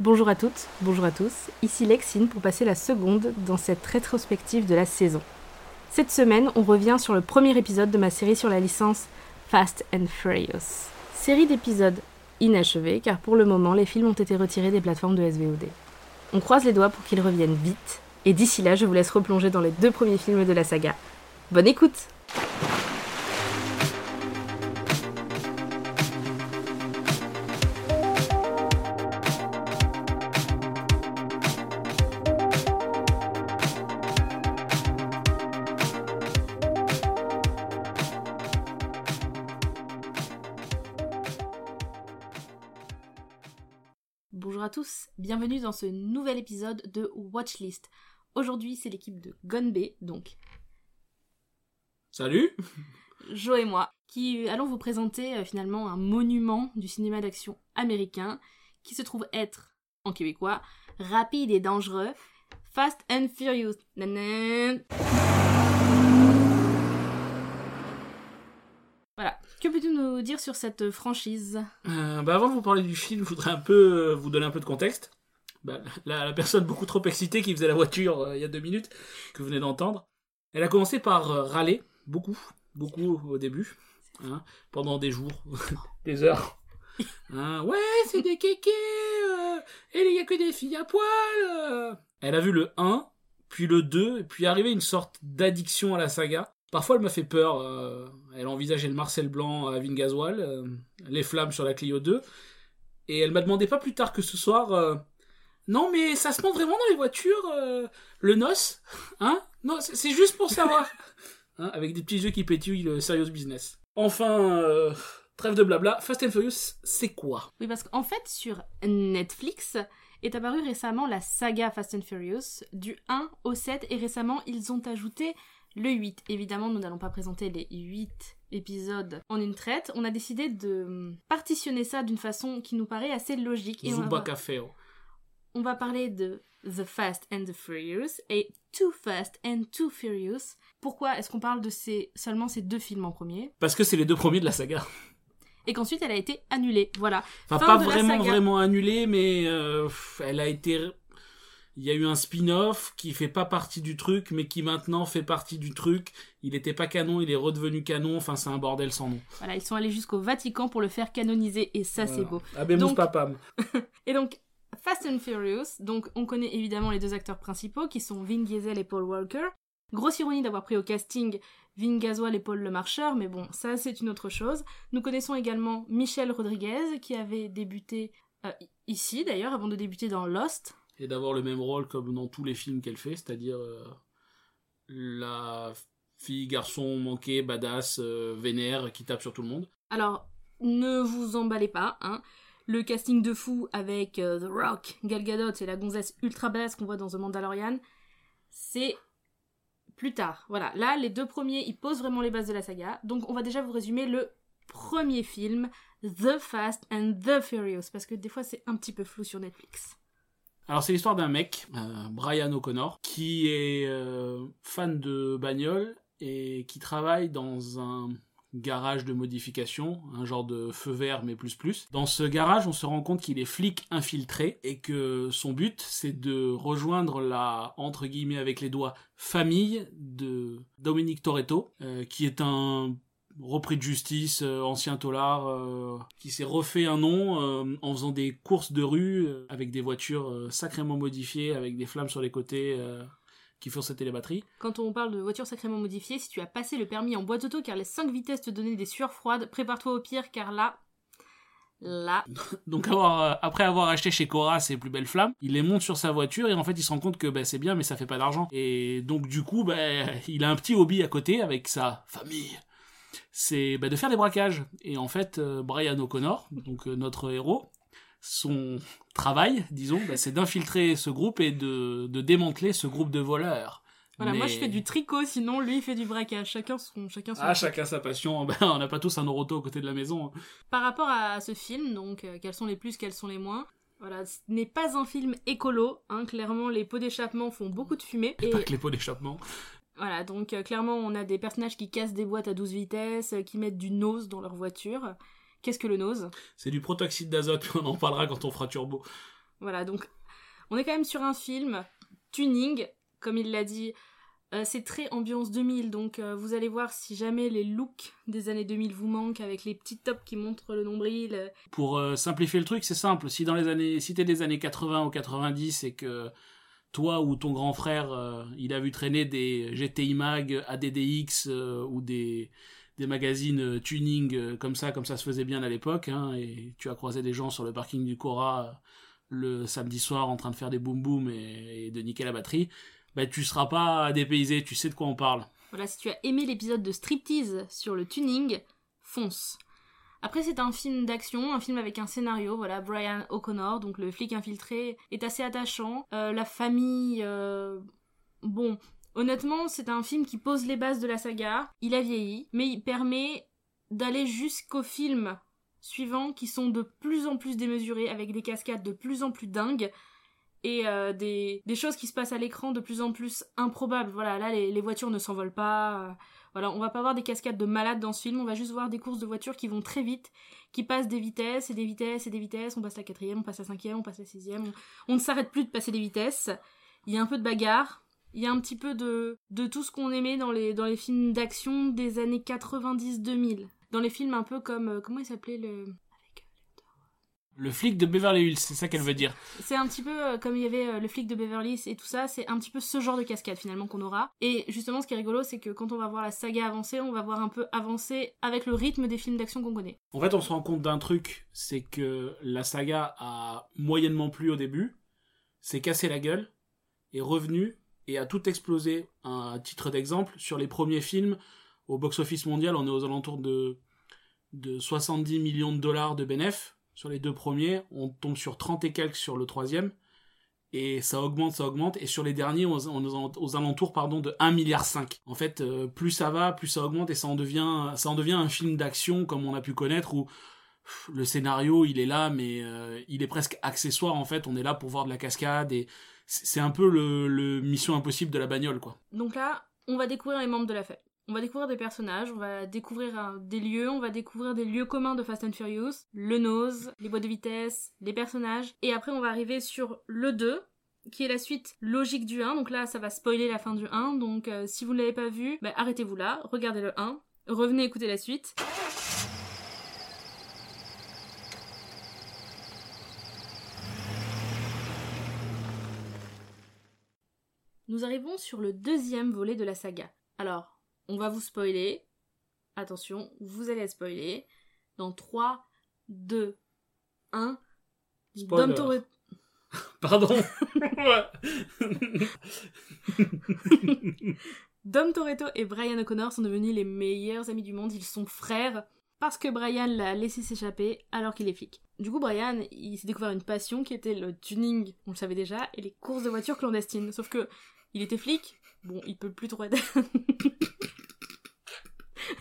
Bonjour à toutes, bonjour à tous, ici Lexine pour passer la seconde dans cette rétrospective de la saison. Cette semaine, on revient sur le premier épisode de ma série sur la licence Fast and Furious. Série d'épisodes inachevés car pour le moment les films ont été retirés des plateformes de SVOD. On croise les doigts pour qu'ils reviennent vite, et d'ici là je vous laisse replonger dans les deux premiers films de la saga. Bonne écoute Bonjour à tous, bienvenue dans ce nouvel épisode de Watchlist. Aujourd'hui, c'est l'équipe de Gonbe, donc Salut Jo et moi, qui allons vous présenter euh, finalement un monument du cinéma d'action américain qui se trouve être, en québécois, rapide et dangereux, Fast and Furious. Voilà. Que peux-tu dire sur cette franchise? Euh, bah Avant de vous parler du film, je voudrais un peu euh, vous donner un peu de contexte. Bah, la, personne beaucoup trop excitée qui faisait la voiture euh, il y a deux minutes, que vous venez d'entendre, elle a commencé par euh, râler, beaucoup, beaucoup au début, hein, pendant des jours, des heures. Hein, ouais, c'est des kékés, euh, et il y a que des filles à poil. euh. Elle a vu le 1, puis le 2, et puis arrivé une sorte d'addiction à la saga. Parfois, elle m'a fait peur. euh, elle envisageait le Marcel Blanc à Vingasoil, euh, les flammes sur la Clio 2. Et elle m'a demandé pas plus tard que ce soir euh, Non, mais ça se monte vraiment dans les voitures, le noce Hein? Non, c'est juste pour savoir. Hein, avec des petits yeux qui pétillent le serious business. Enfin, trêve de blabla. Fast and Furious, c'est quoi? Oui, parce qu'en fait, sur Netflix est apparue récemment la saga Fast and Furious, du 1 au 7, et récemment, ils ont ajouté le 8. Évidemment, nous n'allons pas présenter les 8 épisodes en une traite. On a décidé de partitionner ça d'une façon qui nous paraît assez logique. Et on va, Café. on va parler de The Fast and the Furious et Too Fast and Too Furious. Pourquoi est-ce qu'on parle de ces, seulement ces deux films en premier? Parce que c'est les deux premiers de la saga. Et qu'ensuite, elle a été annulée. Voilà. Enfin, Fin pas vraiment, vraiment annulée, mais euh, elle a été. Il y a eu un spin-off qui fait pas partie du truc, mais qui maintenant fait partie du truc. Il était pas canon, il est redevenu canon. Enfin, c'est un bordel sans nom. Voilà, ils sont allés jusqu'au Vatican pour le faire canoniser et ça c'est beau. Abemus Donc- papam. Et donc Fast and Furious, donc on connaît évidemment les deux acteurs principaux qui sont Vin Diesel et Paul Walker. Grosse ironie d'avoir pris au casting Vin Gasoil et Paul Le Marcheur, mais bon, ça c'est une autre chose. Nous connaissons également Michelle Rodriguez qui avait débuté euh, ici d'ailleurs avant de débuter dans Lost. Et d'avoir le même rôle comme dans tous les films qu'elle fait, c'est-à-dire euh, la fille, garçon manqué, badass, euh, vénère, qui tape sur tout le monde. Alors, ne vous emballez pas, hein. Le casting de fou avec euh, The Rock, Gal Gadot et la gonzesse ultra badass qu'on voit dans The Mandalorian, c'est plus tard. Voilà, là, les deux premiers, ils posent vraiment les bases de la saga. Donc, on va déjà vous résumer le premier film, The Fast and the Furious, parce que des fois, c'est un petit peu flou sur Netflix. Alors c'est l'histoire d'un mec, euh, Brian O'Connor, qui est euh, fan de bagnole et qui travaille dans un garage de modification, un genre de feu vert mais plus plus. Dans ce garage, on se rend compte qu'il est flic infiltré et que son but c'est de rejoindre la entre guillemets avec les doigts famille de Dominique Toretto, euh, qui est un repris de justice, euh, ancien tolard, euh, qui s'est refait un nom euh, en faisant des courses de rue avec des voitures sacrément modifiées, avec des flammes sur les côtés qui font sauter les batteries. Quand on parle de voiture sacrément modifiée, si tu as passé le permis en boîte auto car les 5 vitesses te donnaient des sueurs froides, prépare-toi au pire car là... Là, Donc avoir, euh, après avoir acheté chez Cora ses plus belles flammes, il les monte sur sa voiture et en fait il se rend compte que bah, c'est bien mais ça fait pas d'argent. Et donc du coup bah, il a un petit hobby à côté avec sa famille. C'est bah, de faire des braquages. Et en fait euh, Brian O'Connor, donc euh, notre héros, son travail, disons, bah, c'est d'infiltrer ce groupe et de, de démanteler ce groupe de voleurs. Voilà, moi je fais du tricot, sinon lui il fait du braquage. Chacun son, chacun son. Ah, chacun sa passion. Ben, on n'a pas tous un Oroto à côté de la maison. hein. Par rapport à ce film, donc euh, quels sont les plus, quels sont les moins Voilà, ce n'est pas un film écolo. Hein, clairement, les pots d'échappement font beaucoup de fumée. Et Pas que les pots d'échappement. Voilà, donc euh, clairement, on a des personnages qui cassent des boîtes à 12 vitesses, euh, qui mettent du nose dans leur voiture. Qu'est-ce que le nose? C'est du protoxyde d'azote, on en parlera quand on fera turbo. Voilà, donc on est quand même sur un film tuning, comme il l'a dit. Euh, c'est très ambiance 2000, donc vous allez voir si jamais les looks des années 2000 vous manquent avec les petits tops qui montrent le nombril. Pour simplifier le truc, c'est simple. Si dans les années, si t'es des années 80 ou 90 et que toi ou ton grand frère, euh, il a vu traîner des GTI Mag, ADDX euh, ou des des magazines euh, tuning comme ça, comme ça se faisait bien à l'époque, hein, et tu as croisé des gens sur le parking du Cora le samedi soir en train de faire des boum boum et, et de niquer la batterie, bah tu seras pas dépaysé, tu sais de quoi on parle. Voilà, si tu as aimé l'épisode de Striptease sur le tuning, fonce. Après, c'est un film d'action, un film avec un scénario. Voilà, Brian O'Connor, donc le flic infiltré, est assez attachant. Euh, la famille, euh, bon, honnêtement, c'est un film qui pose les bases de la saga. Il a vieilli, mais il permet d'aller jusqu'au film suivant qui sont de plus en plus démesurés, avec des cascades de plus en plus dingues et euh, des, choses qui se passent à l'écran de plus en plus improbables. Voilà, là, les voitures ne s'envolent pas. Voilà, on va pas voir des cascades de malades dans ce film, on va juste voir des courses de voitures qui vont très vite, qui passent des vitesses et des vitesses et des vitesses. On passe la quatrième, on passe la cinquième, on passe la sixième. On, on ne s'arrête plus de passer des vitesses. Il y a un peu de bagarre. Il y a un petit peu de, de tout ce qu'on aimait dans les, dans les films d'action des années 90-2000. Dans les films un peu comme... euh, comment il s'appelait le... Le flic de Beverly Hills, c'est ça qu'elle veut dire. C'est un petit peu euh, comme il y avait euh, le flic de Beverly Hills et tout ça, c'est un petit peu ce genre de cascade finalement qu'on aura. Et justement, ce qui est rigolo, c'est que quand on va voir la saga avancer, on va voir un peu avancer avec le rythme des films d'action qu'on connaît. En fait, on se rend compte d'un truc, c'est que la saga a moyennement plu au début, s'est cassé la gueule, est revenu et a tout explosé. Un titre d'exemple, sur les premiers films, au box-office mondial, on est aux alentours de, de 70 millions de dollars de bénéfices. Sur les deux premiers, on tombe sur 30 et quelques sur le troisième. Et ça augmente, ça augmente. Et sur les derniers, on aux, alentours pardon, de 1,5 milliard. En fait, euh, plus ça va, plus ça augmente et ça en devient, ça un film d'action comme on a pu connaître où le scénario il est là mais euh, il est presque accessoire en fait on est là pour voir de la cascade et c'est un peu le, le mission impossible de la bagnole quoi Donc là, on va découvrir les membres de la famille. On va découvrir des personnages, on va découvrir des lieux, on va découvrir des lieux communs de Fast and Furious, le nose, les boîtes de vitesse, les personnages, et après on va arriver sur le 2, qui est la suite logique du 1, donc là ça va spoiler la fin du 1, donc euh, si vous ne l'avez pas vu, bah, arrêtez-vous là, regardez le 1, revenez écouter la suite. Nous arrivons sur le deuxième volet de la saga. Alors, on va vous spoiler. Attention, vous allez spoilé. Dans 3, 2, 1. Spoiler. Dom Toretto... pardon Dom Toretto et Brian O'Connor sont devenus les meilleurs amis du monde. Ils sont frères parce que Brian l'a laissé s'échapper alors qu'il est flic. Du coup, Brian, il s'est découvert une passion qui était le tuning, on le savait déjà, et les courses de voitures clandestines. Sauf que il était flic, bon, il peut plus trop être.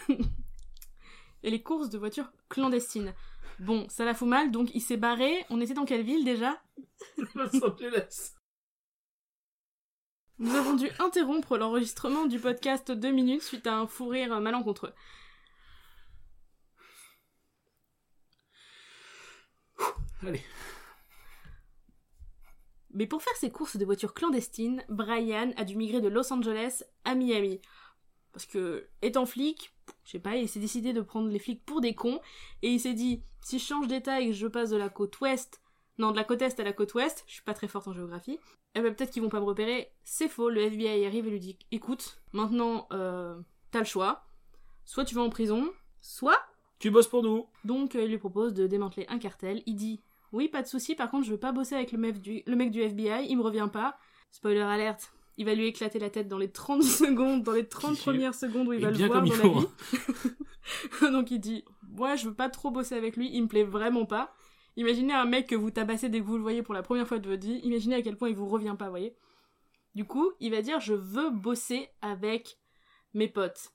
et les courses de voitures clandestines. Bon, ça la fout mal, donc il s'est barré. On était dans quelle ville déjà? Los Angeles Nous avons dû interrompre l'enregistrement du podcast deux minutes suite à un fou rire malencontreux. allez Mais pour faire ses courses de voitures clandestines, Brian a dû migrer de Los Angeles à Miami. Parce que, étant flic, je sais pas, il s'est décidé de prendre les flics pour des cons, et il s'est dit, si je change d'état et que je passe de la côte ouest, non, de la côte est à la côte ouest, je suis pas très forte en géographie, eh ben peut-être qu'ils vont pas me repérer. C'est faux, le FBI arrive et lui dit, écoute, maintenant, euh, t'as le choix. Soit tu vas en prison, soit tu bosses pour nous donc euh, il lui propose de démanteler un cartel. Il dit oui, pas de souci. Par contre, je veux pas bosser avec le mec du, le mec du FBI. Il me revient pas. Spoiler alerte. Il va lui éclater la tête dans les 30 secondes, dans les 30 J'ai- premières secondes où il va le voir dans il la faut, vie. donc il dit ouais, je veux pas trop bosser avec lui. Il me plaît vraiment pas. Imaginez un mec que vous tabassez dès que vous le voyez pour la première fois de votre vie. Imaginez à quel point il vous revient pas, vous voyez. Du coup, il va dire je veux bosser avec mes potes.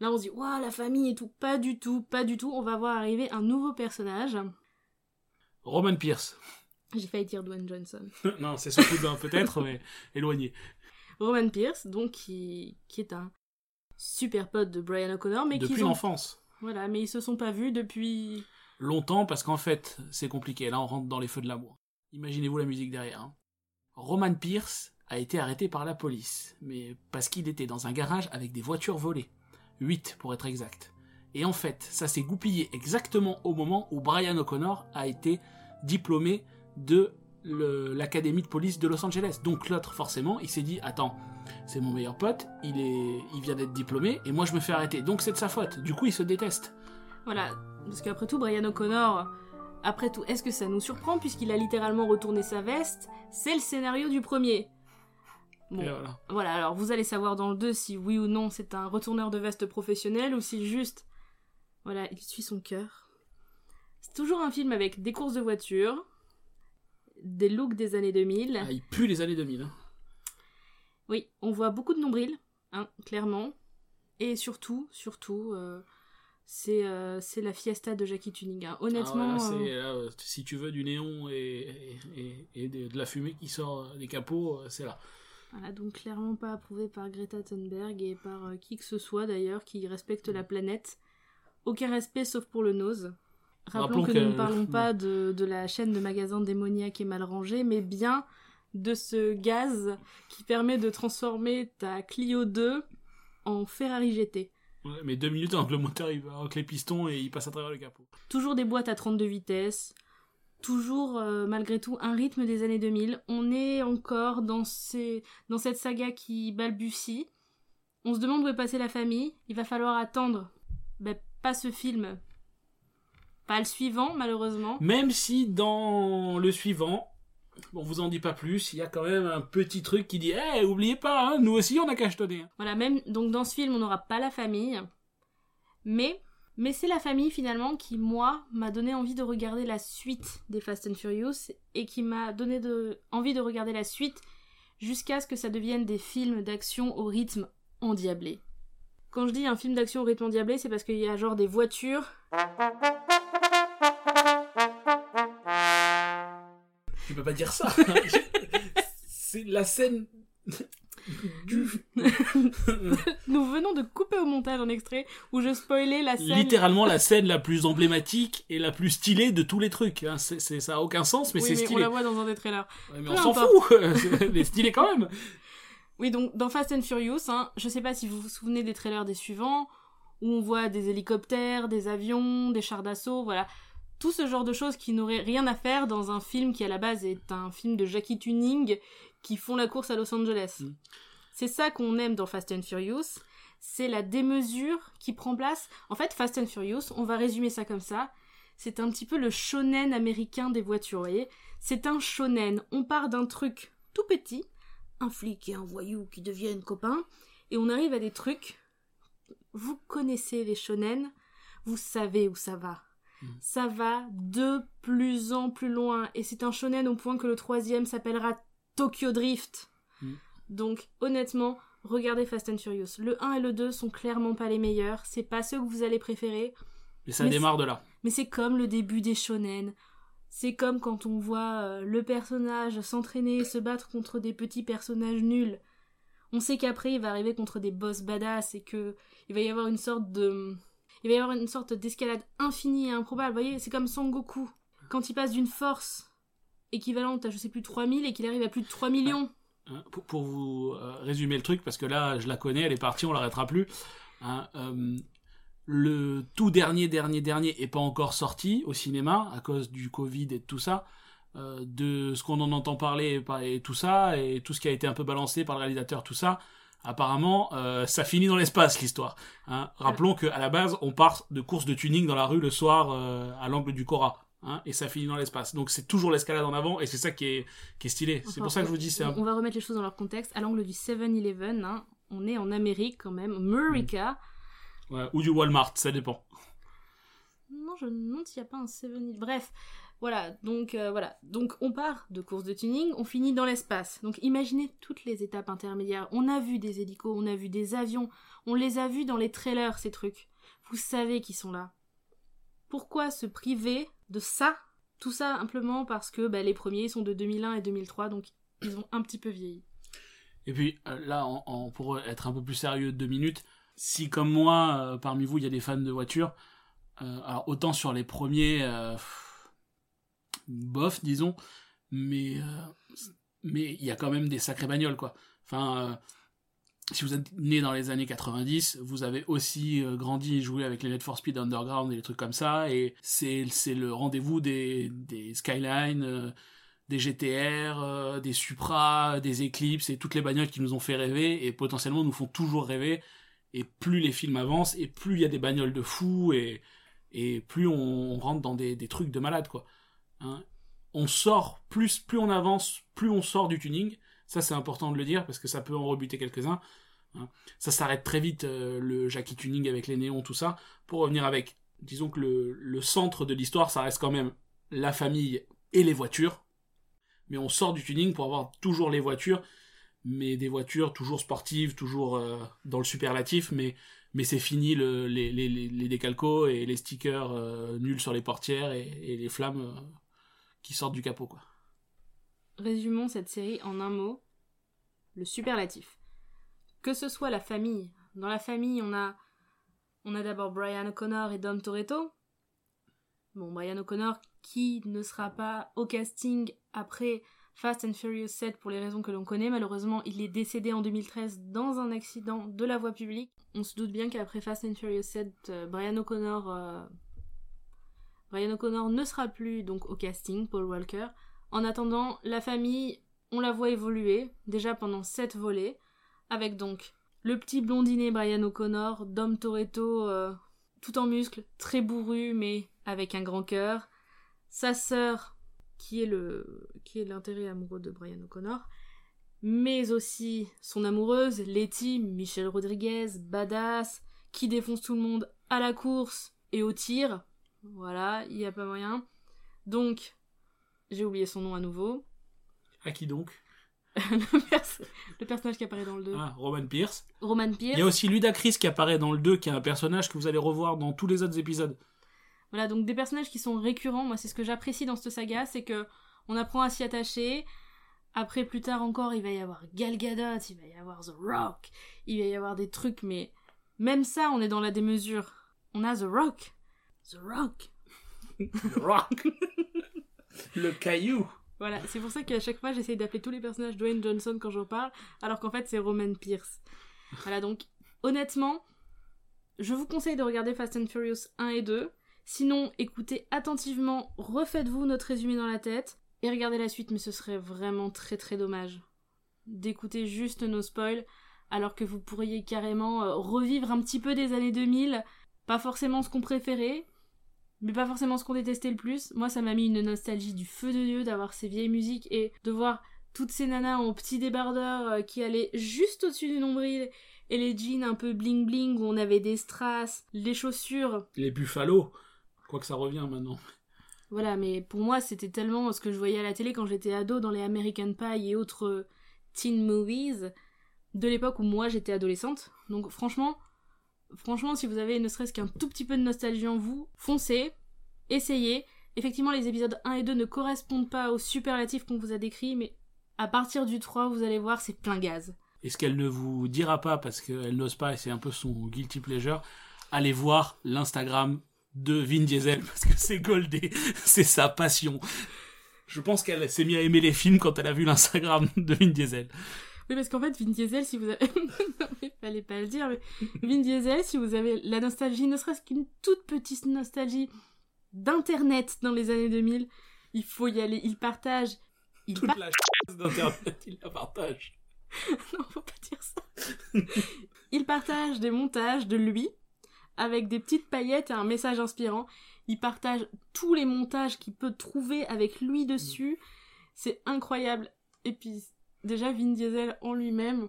Là, on se dit, waouh, la famille et tout. Pas du tout, pas du tout. On va voir arriver un nouveau personnage. Roman Pierce J'ai failli dire Dwayne Johnson. non c'est son cousin peut-être mais éloigné Roman Pierce, donc, qui, qui est un super pote de Brian O'Connor, mais depuis qu'ils ont... l'enfance Voilà, mais ils se sont pas vus depuis... longtemps parce qu'en fait c'est compliqué là on rentre dans les feux de l'amour Imaginez-vous la musique derrière. hein. Roman Pierce a été arrêté par la police, mais parce qu'il était dans un garage avec des voitures volées. 8 pour être exact. Et en fait, ça s'est goupillé exactement au moment où Brian O'Connor a été diplômé de l'académie de police de Los Angeles. Donc l'autre, forcément, il s'est dit Attends, c'est mon meilleur pote, il, est, il vient d'être diplômé, et moi je me fais arrêter. Donc c'est de sa faute. Du coup, il se déteste. Voilà, parce qu'après tout, Brian O'Connor, après tout, est-ce que ça nous surprend puisqu'il a littéralement retourné sa veste? C'est le scénario du premier. Bon, voilà. voilà, alors vous allez savoir dans le 2 si oui ou non c'est un retourneur de veste professionnel ou si juste, voilà, il suit son cœur. C'est toujours un film avec des courses de voitures, des looks des années 2000. Ah, il pue les années 2000. hein. Oui, on voit beaucoup de nombril, hein, clairement. Et surtout, surtout, euh, c'est euh, c'est la fiesta de Jackie Tuning. hein. Honnêtement, Ah, euh, là, si tu veux du néon et, et, et- et de, la fumée qui sort des capots, c'est là. voilà, donc clairement pas approuvé par Greta Thunberg et par qui que ce soit d'ailleurs qui respecte la planète. Aucun respect sauf pour le nose. Rappelons, Rappelons que, que- nous ne parlons pas de, de la chaîne de magasins démoniaque et mal rangée, mais bien de ce gaz qui permet de transformer ta Clio 2 en Ferrari GT. Ouais, mais deux minutes avant que le moteur il va avec les pistons et il passe à travers le capot. Toujours des boîtes à 32 vitesses, toujours euh, malgré tout un rythme des années 2000. On est encore dans, ces... dans cette saga qui balbutie. On se demande où est passée la famille. Il va falloir attendre. Ben, pas ce film. Pas le suivant, malheureusement. Même si dans le suivant, on vous en dit pas plus, il y a quand même un petit truc qui dit Eh, oubliez pas, hein, nous aussi on a cachetonné. hein. Voilà, même donc dans ce film, on n'aura pas la famille. Mais, mais c'est la famille finalement qui, moi, m'a donné envie de regarder la suite des Fast and Furious et qui m'a donné de, envie de regarder la suite jusqu'à ce que ça devienne des films d'action au rythme endiablé. Quand je dis un film d'action au rythme endiablé, c'est parce qu'il y a genre des voitures. Tu peux pas dire ça. c'est la scène du. Nous venons de couper au montage un extrait où je spoilais la scène. Littéralement la scène la plus emblématique et la plus stylée de tous les trucs. hein. C'est, c'est- ça a aucun sens, mais oui, c'est mais on stylé. la voit dans un des trailers. Ouais, mais Peu on s'en fout. mais stylé quand même. Oui, donc dans Fast and Furious, hein, je sais pas si vous vous souvenez des trailers des suivants, où on voit des hélicoptères, des avions, des chars d'assaut, voilà. Tout ce genre de choses qui n'auraient rien à faire dans un film qui à la base est un film de Jackie Tuning qui font la course à Los Angeles. Mm. C'est ça qu'on aime dans Fast and Furious, c'est la démesure qui prend place. En fait, Fast and Furious, on va résumer ça comme ça, c'est un petit peu le shonen américain des voitures, vous voyez C'est un shonen, on part d'un truc tout petit, un flic et un voyou qui deviennent copains, et on arrive à des trucs. Vous connaissez les shonen, vous savez où ça va. Mm. Ça va de plus en plus loin, et c'est un shonen au point que le troisième s'appellera Tokyo Drift. Mm. Donc, honnêtement, regardez Fast and Furious. Le 1 et le 2 sont clairement pas les meilleurs, c'est pas ceux que vous allez préférer, Mais ça Mais démarre de là. mais c'est comme le début des shonen. C'est comme quand on voit euh, le personnage s'entraîner et se battre contre des petits personnages nuls. On sait qu'après il va arriver contre des boss badass et que il va y avoir une sorte de il va y avoir une sorte d'escalade infinie et improbable. Vous voyez, c'est comme Son Goku quand il passe d'une force équivalente à je sais plus 3000 et qu'il arrive à plus de 3 millions. Hein, pour, pour vous euh, résumer le truc, parce que là, je la connais, elle est partie, on l'arrêtera plus. Hein, euh, le tout dernier, dernier, dernier est pas encore sorti au cinéma à cause du Covid et de tout ça. Euh, de ce qu'on en entend parler et par- et tout ça, et tout ce qui a été un peu balancé par le réalisateur, tout ça, apparemment, euh, ça finit dans l'espace l'histoire. Hein. Rappelons qu'à la base, on part de courses de tuning dans la rue le soir euh, à l'angle du Cora. Hein, et ça finit dans l'espace. Donc c'est toujours l'escalade en avant, et c'est ça qui est, qui est stylé. c'est pour ça que je vous dis, c'est un on, va remettre les choses dans leur contexte. À l'angle du 7-Eleven, hein, on est en Amérique quand même, America. Ouais, ou du Walmart, ça dépend. Non, je me demande s'il n'y a pas un 7 Bref, voilà, donc euh, voilà. Donc on part de course de tuning, on finit dans l'espace. Donc imaginez toutes les étapes intermédiaires. On a vu des hélicos, on a vu des avions, on les a vus dans les trailers, ces trucs. Vous savez qu'ils sont là. Pourquoi se priver de ça? Tout ça simplement parce que bah, les premiers sont de 2001 et 2003, donc ils ont un petit peu vieilli. Et puis euh, là, en- pour être un peu plus sérieux de deux minutes, si comme moi, euh, parmi vous, il y a des fans de voitures, alors autant sur les premiers, bof, disons, mais euh, mais il y a quand même des sacrées bagnoles quoi. Enfin, euh, si vous êtes né dans les années 90, vous avez aussi euh, grandi et joué avec les Need for Speed Underground et les trucs comme ça, et c'est le rendez-vous des des Skyline, des GTR, des Supra, des Eclipse et toutes les bagnoles qui nous ont fait rêver et potentiellement nous font toujours rêver. Et plus les films avancent, et plus il y a des bagnoles de fous, et, et plus on, on rentre dans des, des trucs de malade, quoi. Hein. On sort, plus, plus on avance, plus on sort du tuning. Ça, c'est important de le dire, parce que ça peut en rebuter quelques-uns. hein. Ça s'arrête très vite, euh, le Jackie Tuning avec les néons, tout ça. Pour revenir avec, disons que le, centre de l'histoire, ça reste quand même la famille et les voitures. Mais on sort du tuning pour avoir toujours les voitures, mais des voitures toujours sportives, toujours euh, dans le superlatif, mais, c'est fini le, les, décalcos et les stickers euh, nuls sur les portières et, les flammes qui sortent du capot, quoi. Résumons cette série en un mot le superlatif. Que ce soit la famille. Dans la famille, on a, on a d'abord Brian O'Connor et Dom Toretto. Bon, Brian O'Connor qui ne sera pas au casting après Fast and Furious 7 pour les raisons que l'on connaît. Malheureusement, il est décédé en 2013 dans un accident de la voie publique. On se doute bien qu'après Fast and Furious 7, euh, Brian O'Connor, euh, Brian O'Connor ne sera plus donc au casting, Paul Walker. En attendant, la famille, on la voit évoluer, déjà pendant 7 volets, avec donc le petit blondinet Brian O'Connor, Dom Toretto, euh, tout en muscles, très bourru, mais avec un grand cœur, sa sœur, qui est le qui est l'intérêt amoureux de Brian O'Connor, mais aussi son amoureuse, Letty, Michelle Rodriguez, badass, qui défonce tout le monde à la course et au tir. Voilà, il n'y a pas moyen. Donc, j'ai oublié son nom à nouveau. À qui donc? Le, pers- le personnage qui apparaît dans le 2. ah, Roman Pierce. Roman Il Pierce. y a aussi Ludacris qui apparaît dans le 2, qui est un personnage que vous allez revoir dans tous les autres épisodes. Voilà, donc des personnages qui sont récurrents. Moi, c'est ce que j'apprécie dans cette saga, c'est que on apprend à s'y attacher. Après, plus tard encore, il va y avoir Gal Gadot, il va y avoir The Rock, il va y avoir des trucs, mais même ça, on est dans la démesure. On a The Rock. The Rock. Le rock. le caillou. Voilà, c'est pour ça qu'à chaque fois, j'essaye d'appeler tous les personnages Dwayne Johnson quand j'en parle, alors qu'en fait, c'est Roman Pierce. Voilà, donc, honnêtement, je vous conseille de regarder Fast and Furious 1 et 2. Sinon, écoutez attentivement, refaites-vous notre résumé dans la tête, et regardez la suite, mais ce serait vraiment très très dommage d'écouter juste nos spoils, alors que vous pourriez carrément euh, revivre un petit peu des années 2000, pas forcément ce qu'on préférait, mais pas forcément ce qu'on détestait le plus. Moi, ça m'a mis une nostalgie du feu de Dieu d'avoir ces vieilles musiques et de voir toutes ces nanas en petits débardeurs euh, qui allaient juste au-dessus du nombril et les jeans un peu bling bling où on avait des strass, les chaussures. Les Buffalo. Quoi que ça revient maintenant. Voilà, mais pour moi, c'était tellement ce que je voyais à la télé quand j'étais ado dans les American Pie et autres euh, teen movies de l'époque où moi j'étais adolescente. Donc franchement, franchement, si vous avez ne serait-ce qu'un tout petit peu de nostalgie en vous, foncez, essayez. Effectivement, les épisodes 1 et 2 ne correspondent pas aux superlatifs qu'on vous a décrits, mais à partir du 3, vous allez voir, c'est plein gaz. Et ce qu'elle ne vous dira pas parce qu'elle n'ose pas et c'est un peu son guilty pleasure, allez voir l'Instagram de Vin Diesel parce que c'est goldé, c'est sa passion. Je pense qu'elle s'est mise à aimer les films quand elle a vu l'Instagram de Vin Diesel. Oui, parce qu'en fait, Vin Diesel, si vous avez... non, mais fallait pas le dire, mais Vin Diesel, si vous avez la nostalgie, ne serait-ce qu'une toute petite nostalgie d'Internet dans les années 2000, il faut y aller. Il partage... Il Toute la ch... d'internet, il la partage. non, faut pas dire ça. il partage des montages de lui avec des petites paillettes et un message inspirant. Il partage tous les montages qu'il peut trouver avec lui dessus. C'est incroyable. Et puis, déjà, Vin Diesel en lui-même,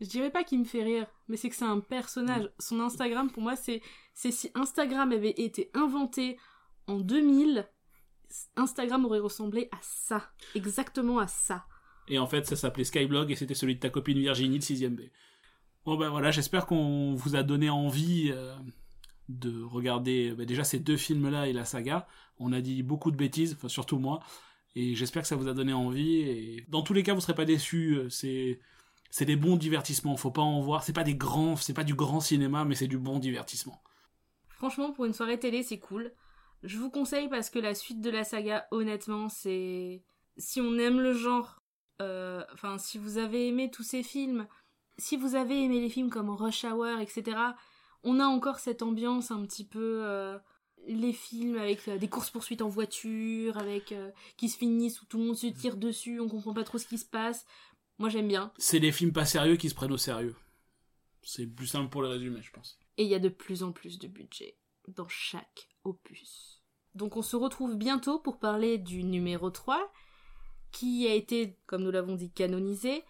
je dirais pas qu'il me fait rire, mais c'est que c'est un personnage. Son Instagram, pour moi, c'est, c'est si Instagram avait été inventé en 2000, Instagram aurait ressemblé à ça. Exactement à ça. Et en fait, ça s'appelait Skyblog et c'était celui de ta copine Virginie de 6ème B. Bon ben voilà, j'espère qu'on vous a donné envie euh, de regarder bah, déjà ces deux films-là et la saga. On a dit beaucoup de bêtises, enfin surtout moi, et j'espère que ça vous a donné envie. Et dans tous les cas, vous serez pas déçus. euh, C'est c'est des bons divertissements. Faut pas en voir. C'est pas des grands, c'est pas du grand cinéma, mais c'est du bon divertissement. Franchement, pour une soirée télé, c'est cool. Je vous conseille parce que la suite de la saga, honnêtement, c'est si on aime le genre, euh, enfin, si vous avez aimé tous ces films, si vous avez aimé les films comme Rush Hour, etc., on a encore cette ambiance un petit peu. euh, les films avec euh, des courses-poursuites en voiture, avec euh, qui se finissent où tout le monde se tire dessus, on comprend pas trop ce qui se passe. Moi j'aime bien. C'est des films pas sérieux qui se prennent au sérieux. C'est plus simple pour le résumer, je pense. Et il y a de plus en plus de budget dans chaque opus. Donc on se retrouve bientôt pour parler du numéro 3, qui a été, comme nous l'avons dit, canonisé.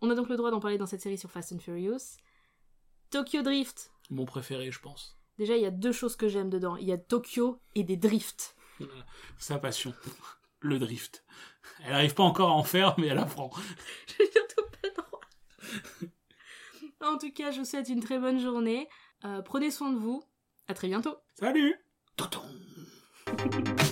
On a donc le droit d'en parler dans cette série sur Fast and Furious. Tokyo Drift. Mon préféré, je pense. Déjà, il y a deux choses que j'aime dedans. Il y a Tokyo et des drifts. Sa passion. Le drift. Elle arrive pas encore à en faire, mais elle apprend. J'ai bientôt pas le droit. en tout cas, je vous souhaite une très bonne journée. Euh, prenez soin de vous. À très bientôt. Salut Tonton